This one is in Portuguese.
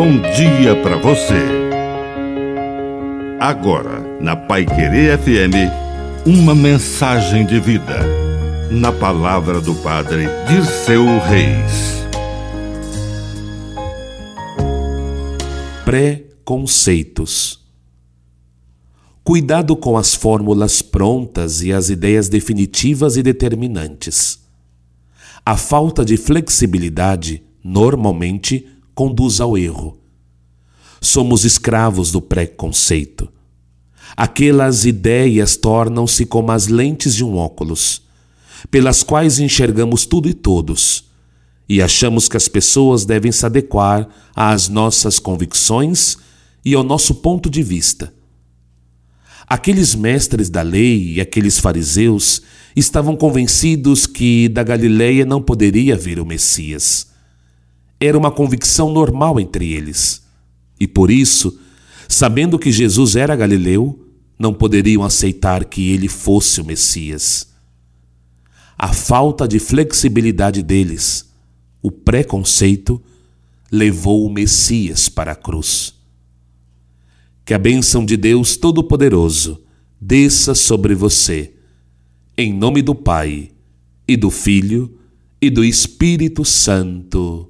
bom dia para você. Agora, na Pai Querer FM, uma mensagem de vida. Na palavra do Padre de seu Reis. Preconceitos. Cuidado com as fórmulas prontas e as ideias definitivas e determinantes. A falta de flexibilidade normalmente conduz ao erro. Somos escravos do preconceito. Aquelas ideias tornam-se como as lentes de um óculos, pelas quais enxergamos tudo e todos, e achamos que as pessoas devem se adequar às nossas convicções e ao nosso ponto de vista. Aqueles mestres da lei e aqueles fariseus estavam convencidos que da Galileia não poderia vir o Messias era uma convicção normal entre eles. E por isso, sabendo que Jesus era galileu, não poderiam aceitar que ele fosse o Messias. A falta de flexibilidade deles, o preconceito, levou o Messias para a cruz. Que a bênção de Deus Todo-Poderoso desça sobre você, em nome do Pai, e do Filho, e do Espírito Santo.